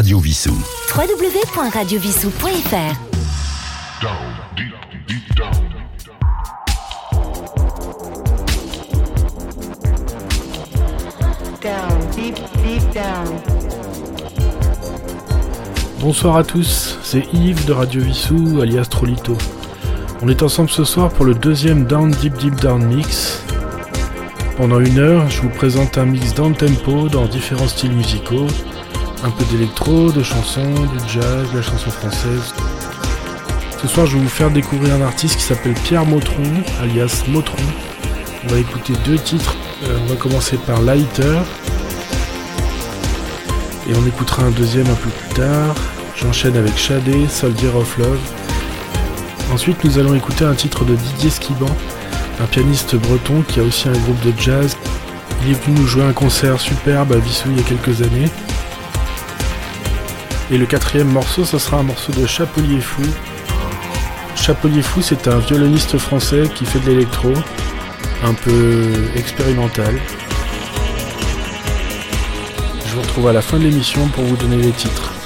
Radio Vissou. www.radiovissou.fr Bonsoir à tous, c'est Yves de Radio Vissou, alias Trolito. On est ensemble ce soir pour le deuxième Down Deep Deep Down Mix. Pendant une heure, je vous présente un mix down tempo dans différents styles musicaux, un peu d'électro, de chansons, du jazz, de la chanson française. Ce soir, je vais vous faire découvrir un artiste qui s'appelle Pierre Motron, alias Motron. On va écouter deux titres. Euh, on va commencer par Lighter. Et on écoutera un deuxième un peu plus tard. J'enchaîne avec Shadé, Soldier of Love. Ensuite, nous allons écouter un titre de Didier Skiban, un pianiste breton qui a aussi un groupe de jazz. Il est venu nous jouer un concert superbe à Vissou il y a quelques années. Et le quatrième morceau, ce sera un morceau de Chapelier Fou. Chapelier Fou, c'est un violoniste français qui fait de l'électro, un peu expérimental. Je vous retrouve à la fin de l'émission pour vous donner les titres.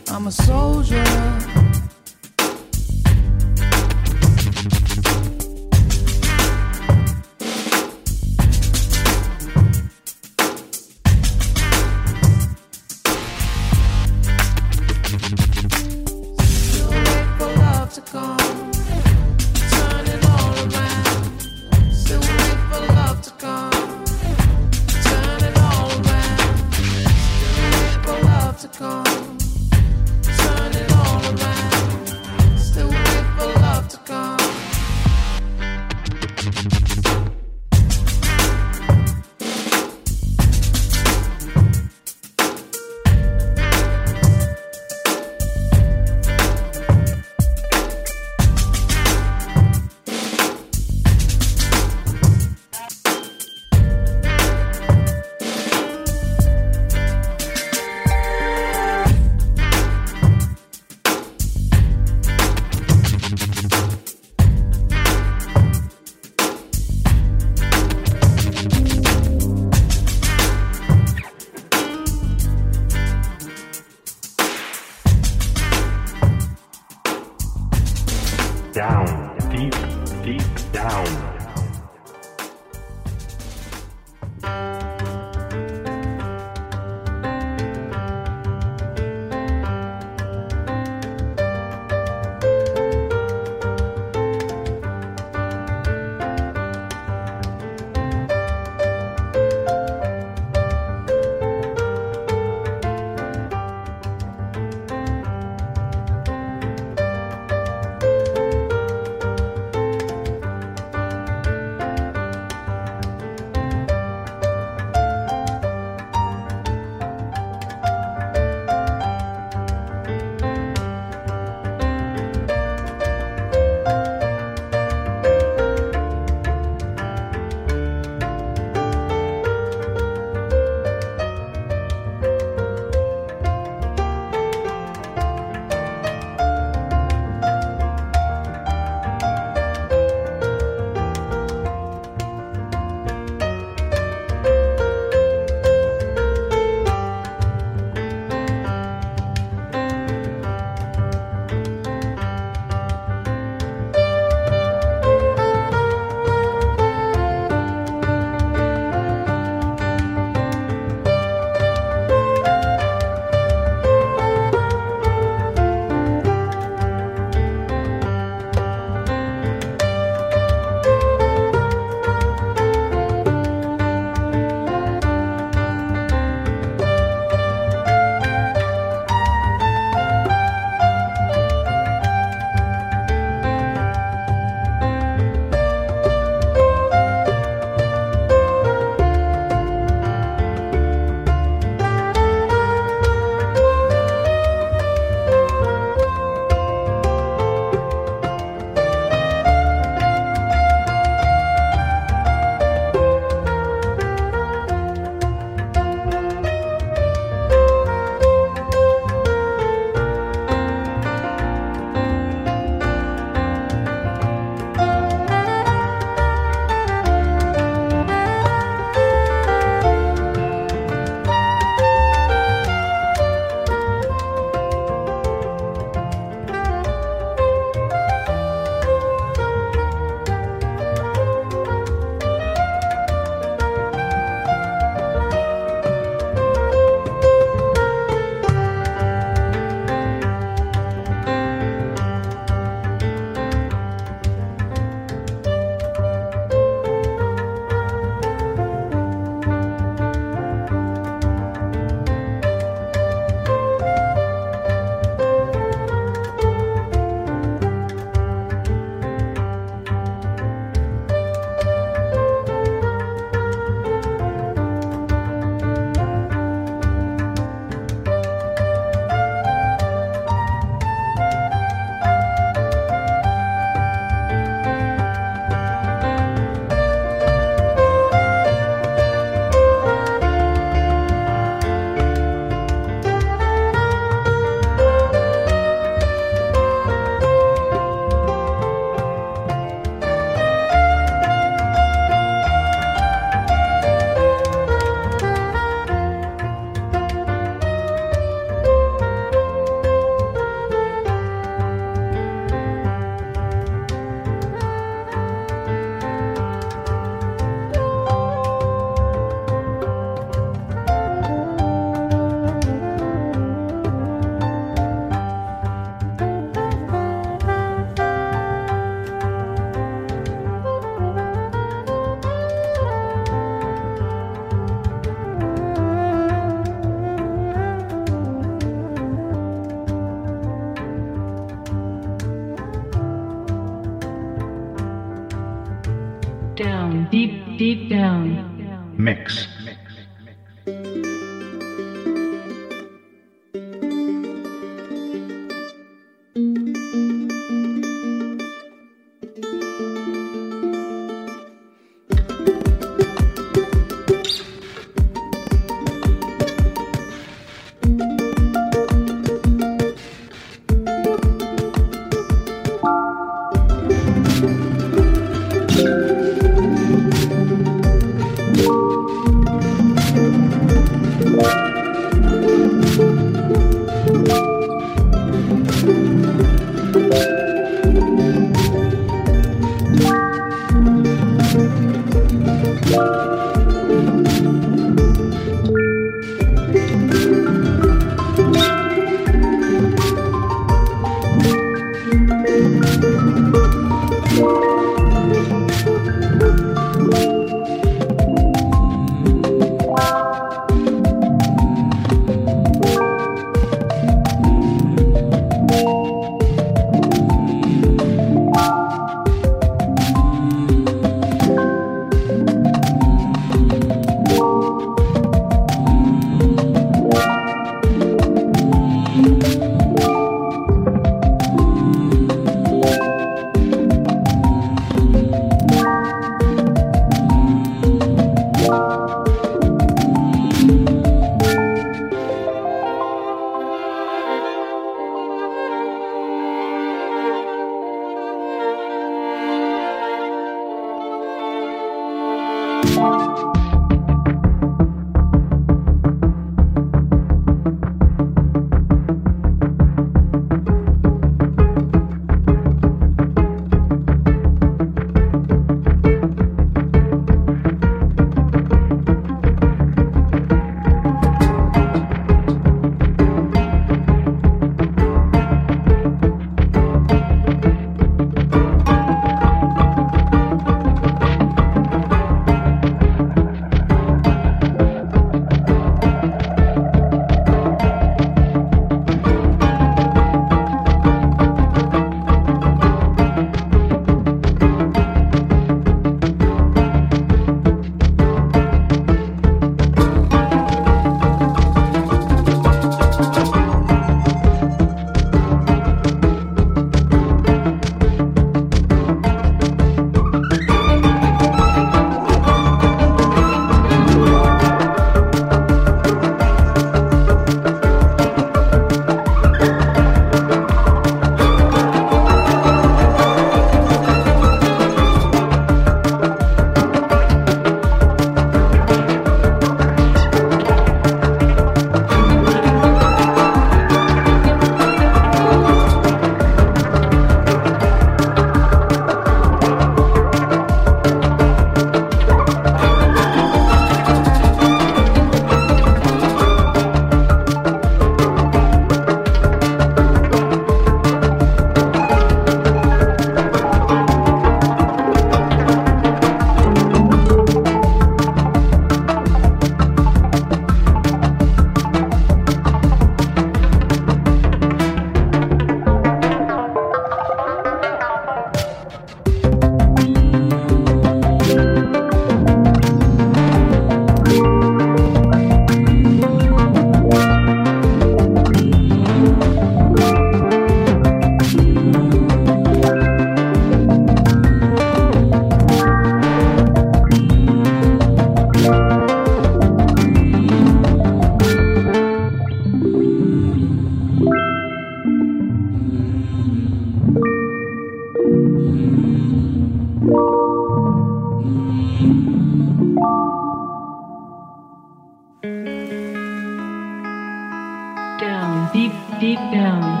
Deep down.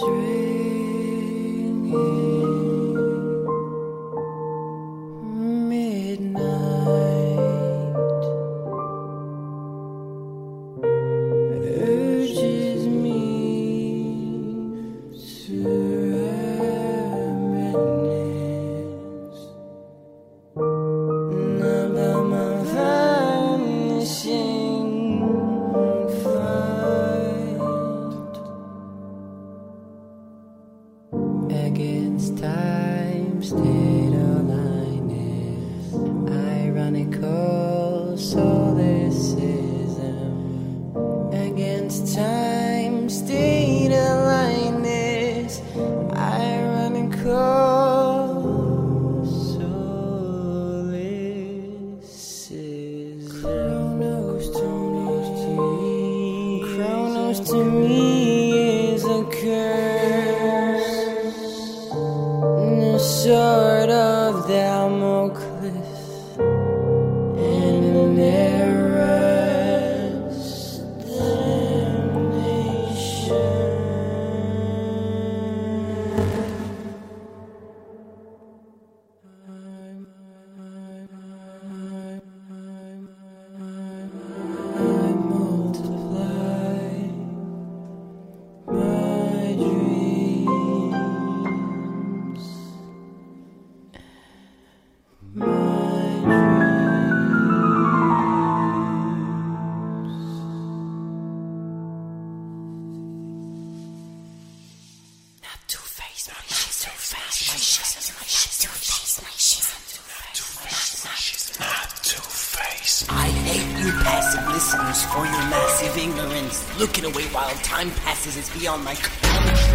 dream I hate you passive listeners for your massive ignorance. Looking away while time passes is beyond my comprehension.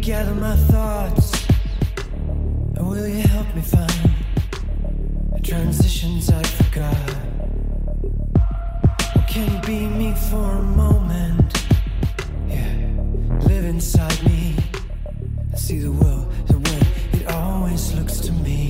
Gather my thoughts? Or will you help me find the transitions I forgot? Or can you be me for a moment? Yeah, live inside me. and See the world the way it always looks to me.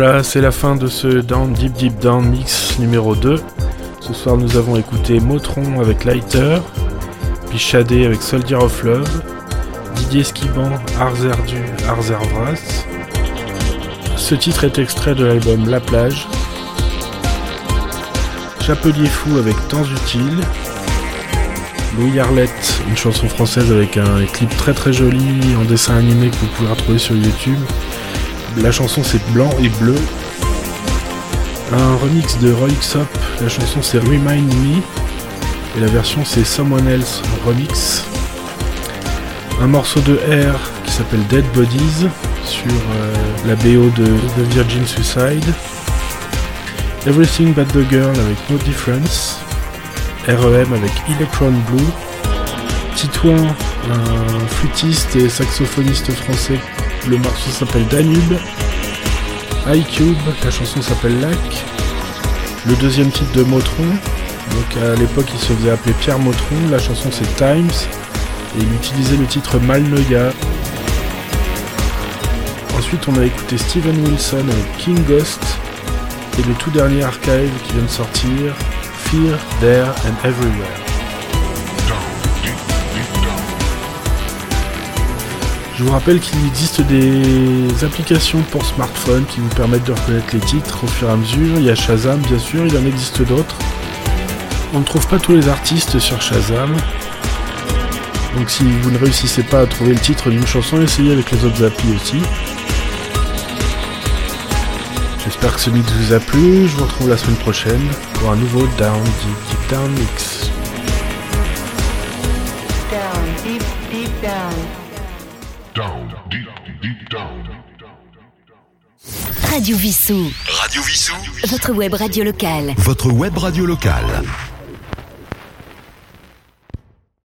Voilà, c'est la fin de ce Down Deep Deep Down Mix numéro 2. Ce soir, nous avons écouté Motron avec Lighter, puis avec Soldier of Love, Didier Skiban, Arzerdu, Arzervras. Ce titre est extrait de l'album La Plage. Chapelier Fou avec Temps Utiles. Louis Arlette, une chanson française avec un clip très très joli en dessin animé que vous pouvez retrouver sur YouTube. La chanson c'est blanc et bleu. Un remix de Roy Xop, la chanson c'est Remind Me. Et la version c'est Someone Else Remix. Un morceau de R qui s'appelle Dead Bodies sur euh, la BO de, de Virgin Suicide. Everything But the Girl avec No Difference. REM avec Electron Blue. Titouan, un flûtiste et saxophoniste français. Le morceau s'appelle Danube. iCube, la chanson s'appelle Lac. Le deuxième titre de Motron. Donc à l'époque il se faisait appeler Pierre Motron, la chanson c'est Times, et il utilisait le titre Malnoya. Ensuite on a écouté Steven Wilson avec King Ghost, et le tout dernier archive qui vient de sortir, Fear, There and Everywhere. Je vous rappelle qu'il existe des applications pour smartphone qui vous permettent de reconnaître les titres au fur et à mesure. Il y a Shazam, bien sûr, il en existe d'autres. On ne trouve pas tous les artistes sur Shazam. Donc si vous ne réussissez pas à trouver le titre d'une chanson, essayez avec les autres applis aussi. J'espère que ce mix vous a plu. Je vous retrouve la semaine prochaine pour un nouveau Down Deep Deep Down Mix. Deep, deep down. Radio Vissou, Radio Vissou, votre web radio locale. votre web radio locale.